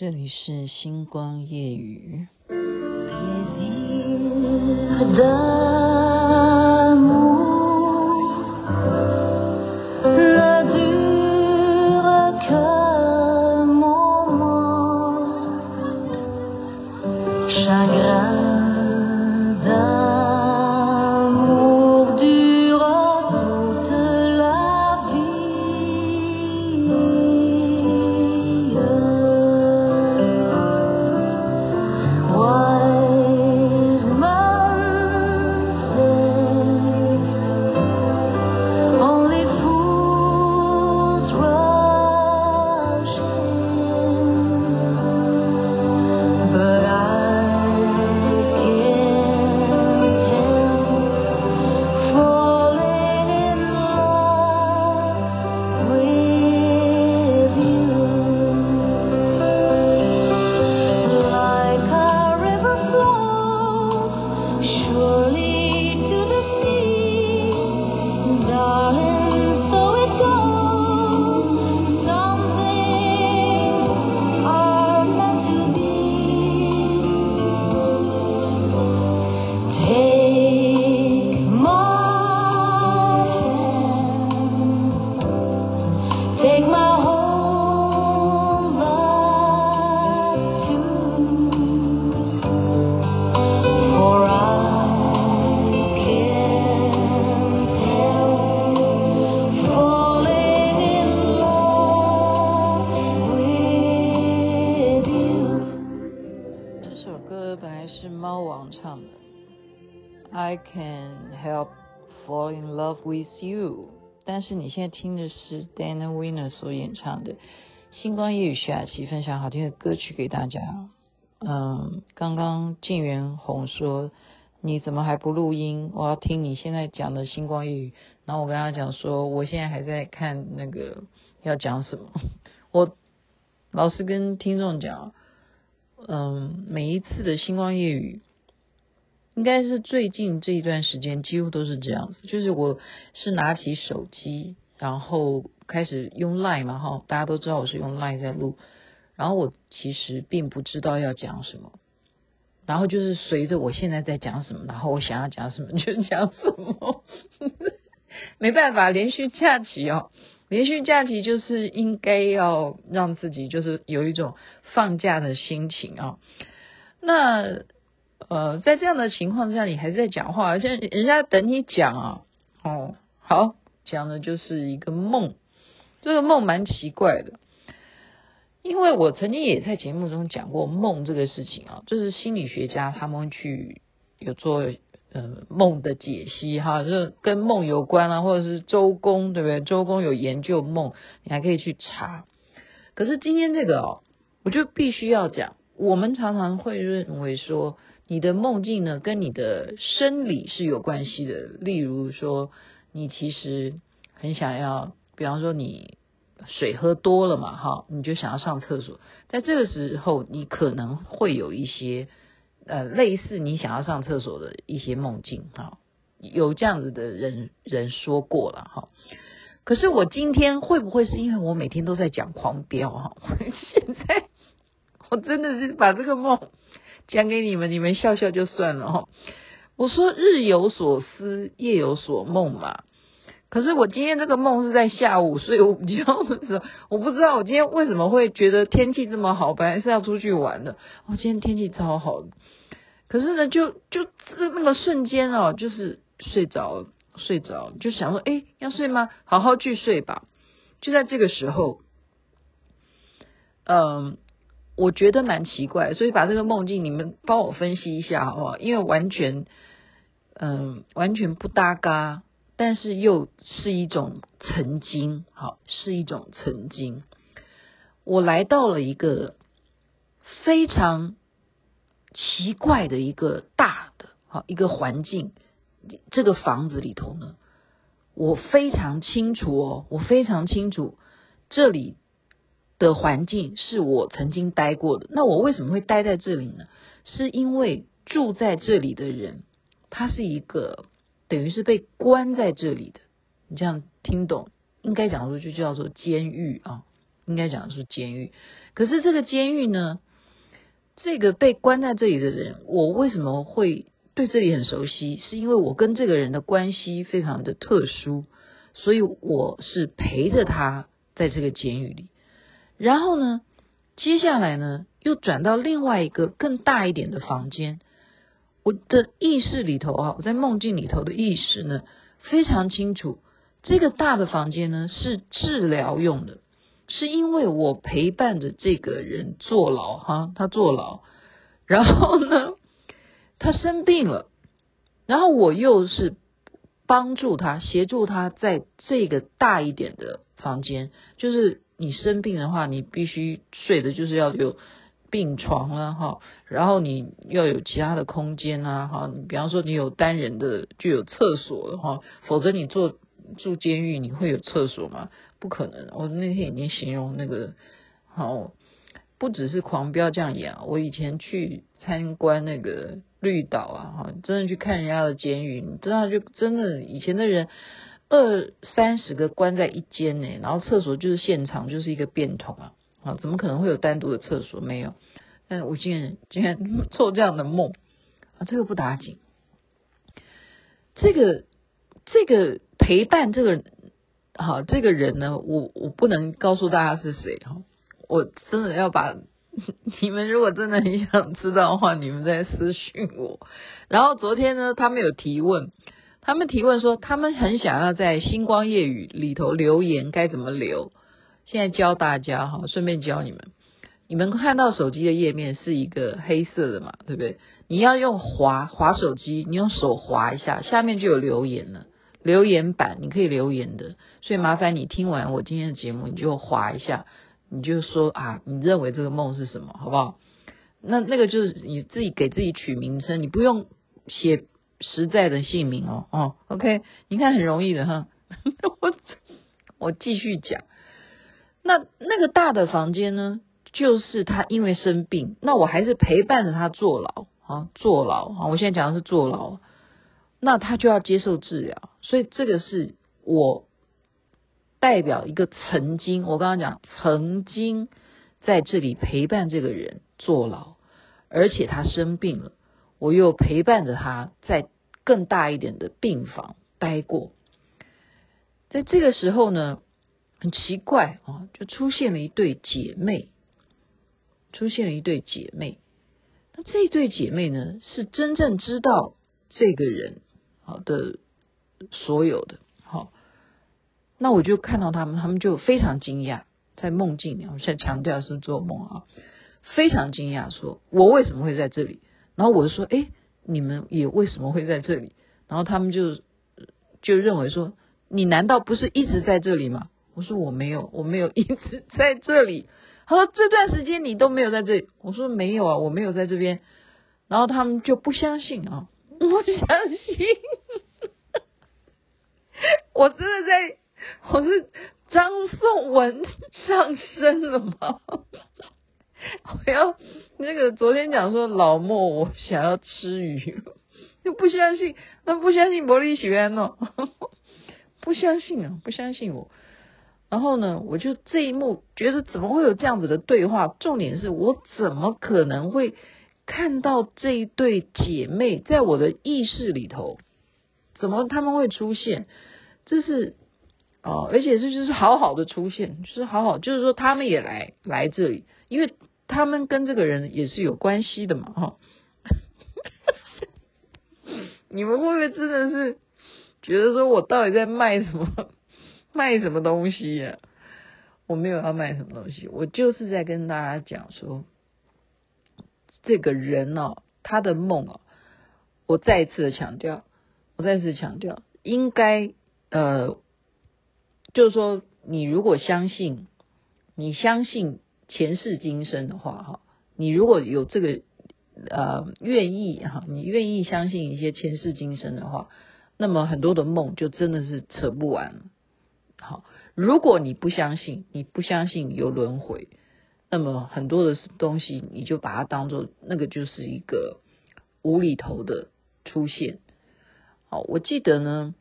这里是星光夜雨。唱的。I can help fall in love with you，但是你现在听的是 Dana Winner 所演唱的《星光夜雨》，徐雅琪分享好听的歌曲给大家。嗯，刚刚静元红说你怎么还不录音？我要听你现在讲的《星光夜雨》。然后我跟他讲说，我现在还在看那个要讲什么。我老是跟听众讲，嗯，每一次的《星光夜雨》。应该是最近这一段时间几乎都是这样子，就是我是拿起手机，然后开始用 Line 嘛，哈，大家都知道我是用 Line 在录，然后我其实并不知道要讲什么，然后就是随着我现在在讲什么，然后我想要讲什么 就讲什么，没办法，连续假期哦，连续假期就是应该要让自己就是有一种放假的心情啊，那。呃，在这样的情况之下，你还在讲话，而且人家等你讲啊。哦，好，讲的就是一个梦，这个梦蛮奇怪的，因为我曾经也在节目中讲过梦这个事情啊，就是心理学家他们去有做呃梦的解析哈，就是跟梦有关啊，或者是周公对不对？周公有研究梦，你还可以去查。可是今天这个哦，我就必须要讲，我们常常会认为说。你的梦境呢，跟你的生理是有关系的。例如说，你其实很想要，比方说你水喝多了嘛，哈，你就想要上厕所。在这个时候，你可能会有一些呃类似你想要上厕所的一些梦境，哈，有这样子的人人说过了，哈。可是我今天会不会是因为我每天都在讲狂飙，哈？我 现在我真的是把这个梦。讲给你们，你们笑笑就算了哈。我说日有所思，夜有所梦嘛。可是我今天这个梦是在下午睡午觉的时候，我不知道我今天为什么会觉得天气这么好，本来是要出去玩的。我今天天气超好的，可是呢，就就那个瞬间哦，就是睡着了，睡着，就想说，哎，要睡吗？好好去睡吧。就在这个时候，嗯。我觉得蛮奇怪，所以把这个梦境你们帮我分析一下好不好？因为完全，嗯，完全不搭嘎，但是又是一种曾经，好，是一种曾经。我来到了一个非常奇怪的一个大的，好，一个环境，这个房子里头呢，我非常清楚哦，我非常清楚这里。的环境是我曾经待过的，那我为什么会待在这里呢？是因为住在这里的人，他是一个等于是被关在这里的。你这样听懂？应该讲说就叫做监狱啊，应该讲的是监狱。可是这个监狱呢，这个被关在这里的人，我为什么会对这里很熟悉？是因为我跟这个人的关系非常的特殊，所以我是陪着他在这个监狱里。然后呢，接下来呢，又转到另外一个更大一点的房间。我的意识里头啊，我在梦境里头的意识呢，非常清楚，这个大的房间呢是治疗用的，是因为我陪伴着这个人坐牢哈，他坐牢，然后呢，他生病了，然后我又是帮助他，协助他在这个大一点的房间，就是你生病的话，你必须睡的就是要有。病床啊，哈，然后你要有其他的空间啊，哈，比方说你有单人的就有厕所的哈，否则你住住监狱你会有厕所吗？不可能。我那天已经形容那个，好，不只是狂飙这样演，我以前去参观那个绿岛啊，哈，真的去看人家的监狱，你知道就真的以前的人二三十个关在一间呢，然后厕所就是现场就是一个便桶啊。啊，怎么可能会有单独的厕所？没有。但我竟然竟然做这样的梦啊，这个不打紧。这个这个陪伴这个好这个人呢，我我不能告诉大家是谁哈。我真的要把 你们如果真的很想知道的话，你们再私讯我。然后昨天呢，他们有提问，他们提问说他们很想要在星光夜语里头留言，该怎么留？现在教大家哈，顺便教你们，你们看到手机的页面是一个黑色的嘛，对不对？你要用滑滑手机，你用手滑一下，下面就有留言了，留言板你可以留言的。所以麻烦你听完我今天的节目，你就滑一下，你就说啊，你认为这个梦是什么，好不好？那那个就是你自己给自己取名称，你不用写实在的姓名哦哦，OK，你看很容易的哈。我我继续讲。那那个大的房间呢，就是他因为生病，那我还是陪伴着他坐牢啊，坐牢啊。我现在讲的是坐牢，那他就要接受治疗，所以这个是我代表一个曾经，我刚刚讲曾经在这里陪伴这个人坐牢，而且他生病了，我又陪伴着他在更大一点的病房待过，在这个时候呢。很奇怪啊，就出现了一对姐妹，出现了一对姐妹。那这对姐妹呢，是真正知道这个人好的所有的。好，那我就看到他们，他们就非常惊讶，在梦境里，我现在强调是做梦啊，非常惊讶，说我为什么会在这里？然后我就说，哎，你们也为什么会在这里？然后他们就就认为说，你难道不是一直在这里吗？我说我没有，我没有一直在这里。他说这段时间你都没有在这里。我说没有啊，我没有在这边。然后他们就不相信啊，不相信。我真的在，我是张颂文上身了吗？我要那个昨天讲说老莫，我想要吃鱼，又不相信，那不相信魔力学院哦，不相信啊，不相信我。然后呢，我就这一幕觉得怎么会有这样子的对话？重点是我怎么可能会看到这一对姐妹在我的意识里头？怎么他们会出现？这是哦，而且这就是好好的出现，就是好好，就是说他们也来来这里，因为他们跟这个人也是有关系的嘛，哈、哦。你们会不会真的是觉得说我到底在卖什么？卖什么东西呀、我没有要卖什么东西，我就是在跟大家讲说，这个人哦，他的梦哦，我再一次的强调，我再次强调，应该呃，就是说，你如果相信，你相信前世今生的话哈，你如果有这个呃愿意哈，你愿意相信一些前世今生的话，那么很多的梦就真的是扯不完了。好，如果你不相信，你不相信有轮回，那么很多的东西你就把它当做那个就是一个无厘头的出现。好，我记得呢，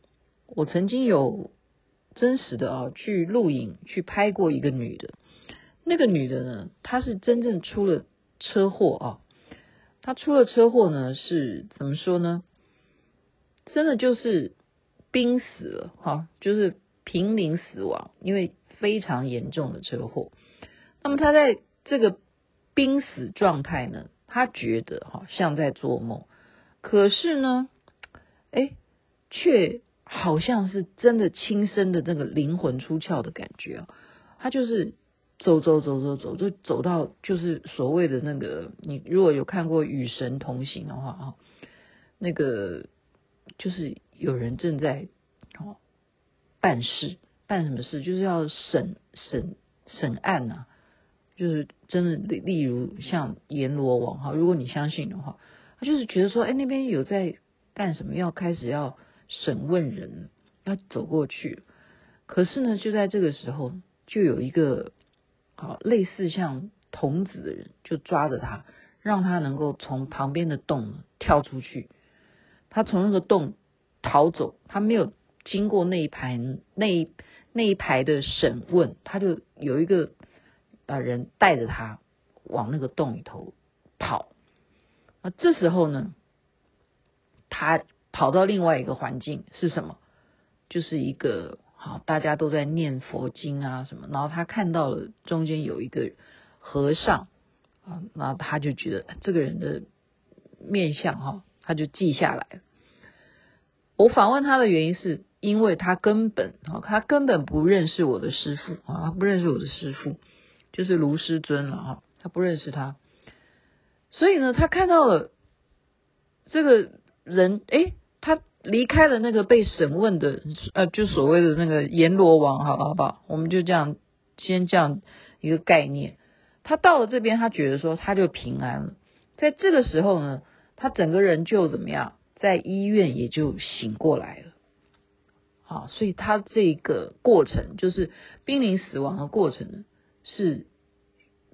我曾经有真实的啊去录影去拍过一个女的，那个女的呢，她是真正出了车祸啊，她出了车祸呢，是怎么说呢？真的就是濒死了哈，就是濒临死亡，因为非常严重的车祸。那么她在这个濒死状态呢，她觉得哈像在做梦，可是呢，哎，却好像是真的亲身的那个灵魂出窍的感觉啊。她就是走走走走走，就走到就是所谓的那个，你如果有看过《与神同行》的话啊，那个。就是有人正在哦办事，办什么事？就是要审审审案呐、就是真的，例例如像阎罗王哈，如果你相信的话，他就是觉得说，哎，那边有在干什么，要开始要审问人，要走过去。可是呢，就在这个时候，就有一个好类似像童子的人，就抓着他，让他能够从旁边的洞跳出去。他从那个洞逃走，他没有经过那一排那一那一排的审问，他就有一个啊人带着他往那个洞里头跑。啊，这时候呢，他跑到另外一个环境是什么？就是一个好大家都在念佛经啊什么，然后他看到了中间有一个和尚啊，那他就觉得这个人的面相哈。他就记下来了。我访问他的原因是因为他根本啊，他根本不认识我的师父啊，他不认识我的师父，就是卢师尊了哈，他不认识他。所以呢，他看到了这个人，诶，他离开了那个被审问的，呃，就所谓的那个阎罗王，好了好不好？我们就这样先这样一个概念。他到了这边，他觉得说他就平安了。在这个时候呢。他整个人就怎么样，在医院也就醒过来了，好，所以他这个过程就是濒临死亡的过程，是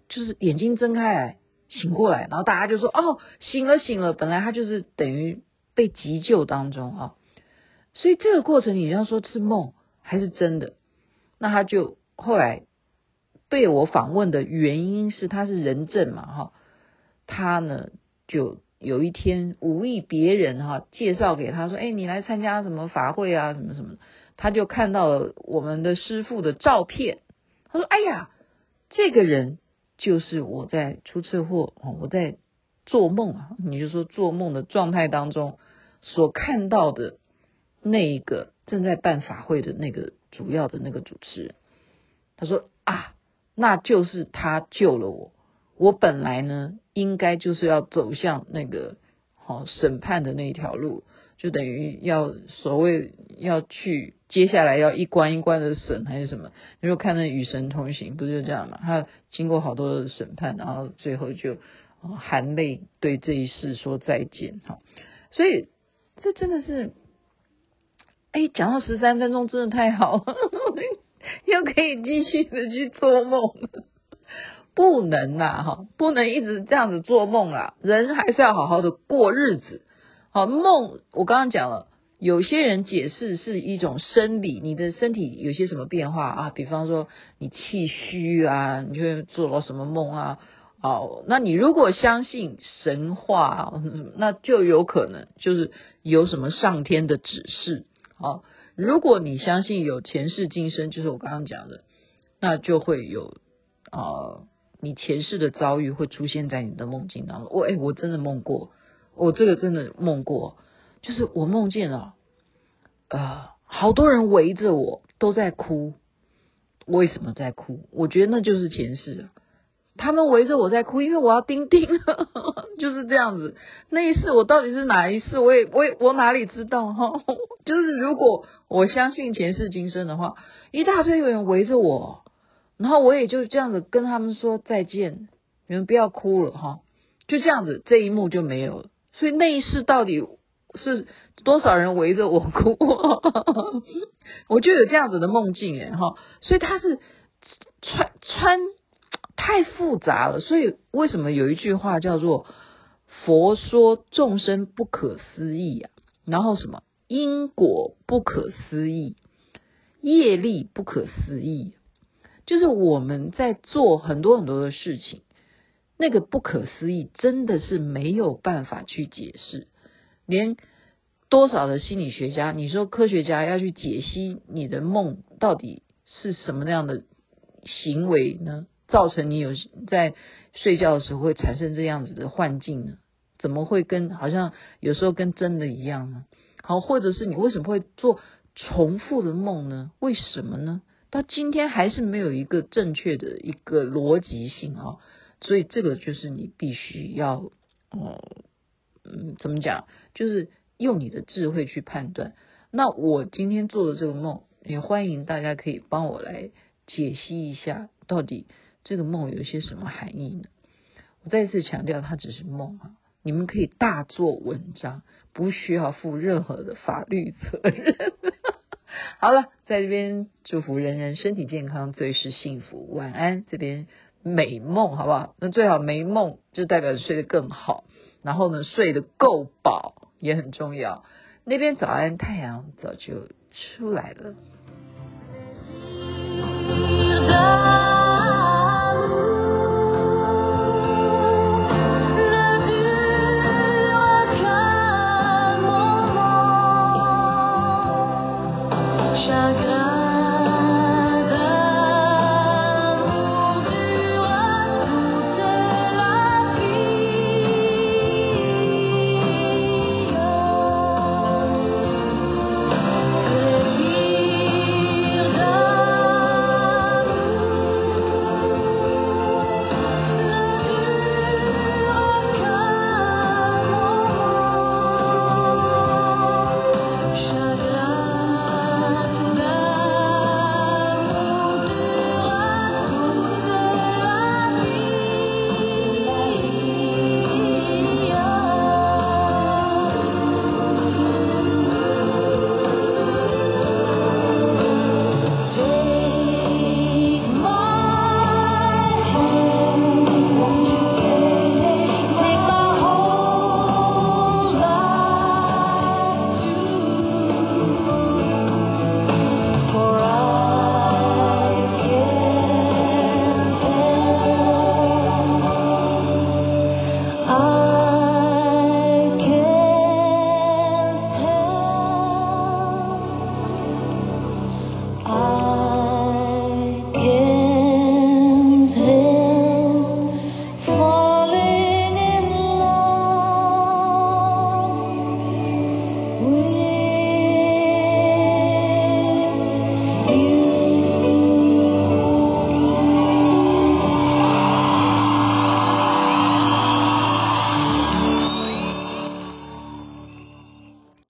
就是眼睛睁开来醒过来，然后大家就说哦，醒了醒了，本来他就是等于被急救当中啊，所以这个过程你要说是梦还是真的，那他就后来被我访问的原因是他是人证嘛哈，他呢就。有一天，无意别人哈介绍给他说：“哎，你来参加什么法会啊？什么什么？”他就看到了我们的师傅的照片。他说：“哎呀，这个人就是我在出车祸哦，我在做梦啊。你就说做梦的状态当中所看到的那一个正在办法会的那个主要的那个主持人。”他说：“啊，那就是他救了我。”我本来呢，应该就是要走向那个好审判的那一条路，就等于要所谓要去接下来要一关一关的审还是什么？你说看那《与神同行》不就这样嘛？他经过好多的审判，然后最后就含泪对这一世说再见。哈，所以这真的是，哎，讲到十三分钟真的太好，又可以继续的去做梦。不能呐，哈，不能一直这样子做梦啦。人还是要好好的过日子。好，梦我刚刚讲了，有些人解释是一种生理，你的身体有些什么变化啊？比方说你气虚啊，你就会做了什么梦啊？哦，那你如果相信神话，那就有可能就是有什么上天的指示。好，如果你相信有前世今生，就是我刚刚讲的，那就会有啊。呃你前世的遭遇会出现在你的梦境当中。我哎，我真的梦过，我这个真的梦过，就是我梦见了，呃，好多人围着我都在哭。为什么在哭？我觉得那就是前世，他们围着我在哭，因为我要钉钉，就是这样子。那一世我到底是哪一世？我也我也我哪里知道哈？就是如果我相信前世今生的话，一大堆人围着我。然后我也就这样子跟他们说再见，你们不要哭了哈，就这样子，这一幕就没有了。所以那一世到底是多少人围着我哭，我就有这样子的梦境哎哈。所以他是穿穿太复杂了，所以为什么有一句话叫做“佛说众生不可思议”啊？然后什么因果不可思议，业力不可思议。就是我们在做很多很多的事情，那个不可思议真的是没有办法去解释，连多少的心理学家，你说科学家要去解析你的梦到底是什么样的行为呢？造成你有在睡觉的时候会产生这样子的幻境呢？怎么会跟好像有时候跟真的一样呢？好，或者是你为什么会做重复的梦呢？为什么呢？到今天还是没有一个正确的一个逻辑性啊，所以这个就是你必须要，哦嗯，怎么讲？就是用你的智慧去判断。那我今天做的这个梦，也欢迎大家可以帮我来解析一下，到底这个梦有些什么含义呢？我再次强调，它只是梦啊，你们可以大做文章，不需要负任何的法律责任。好了，在这边祝福人人身体健康，最是幸福。晚安，这边美梦，好不好？那最好没梦，就代表睡得更好。然后呢，睡得够饱也很重要。那边早安，太阳早就出来了。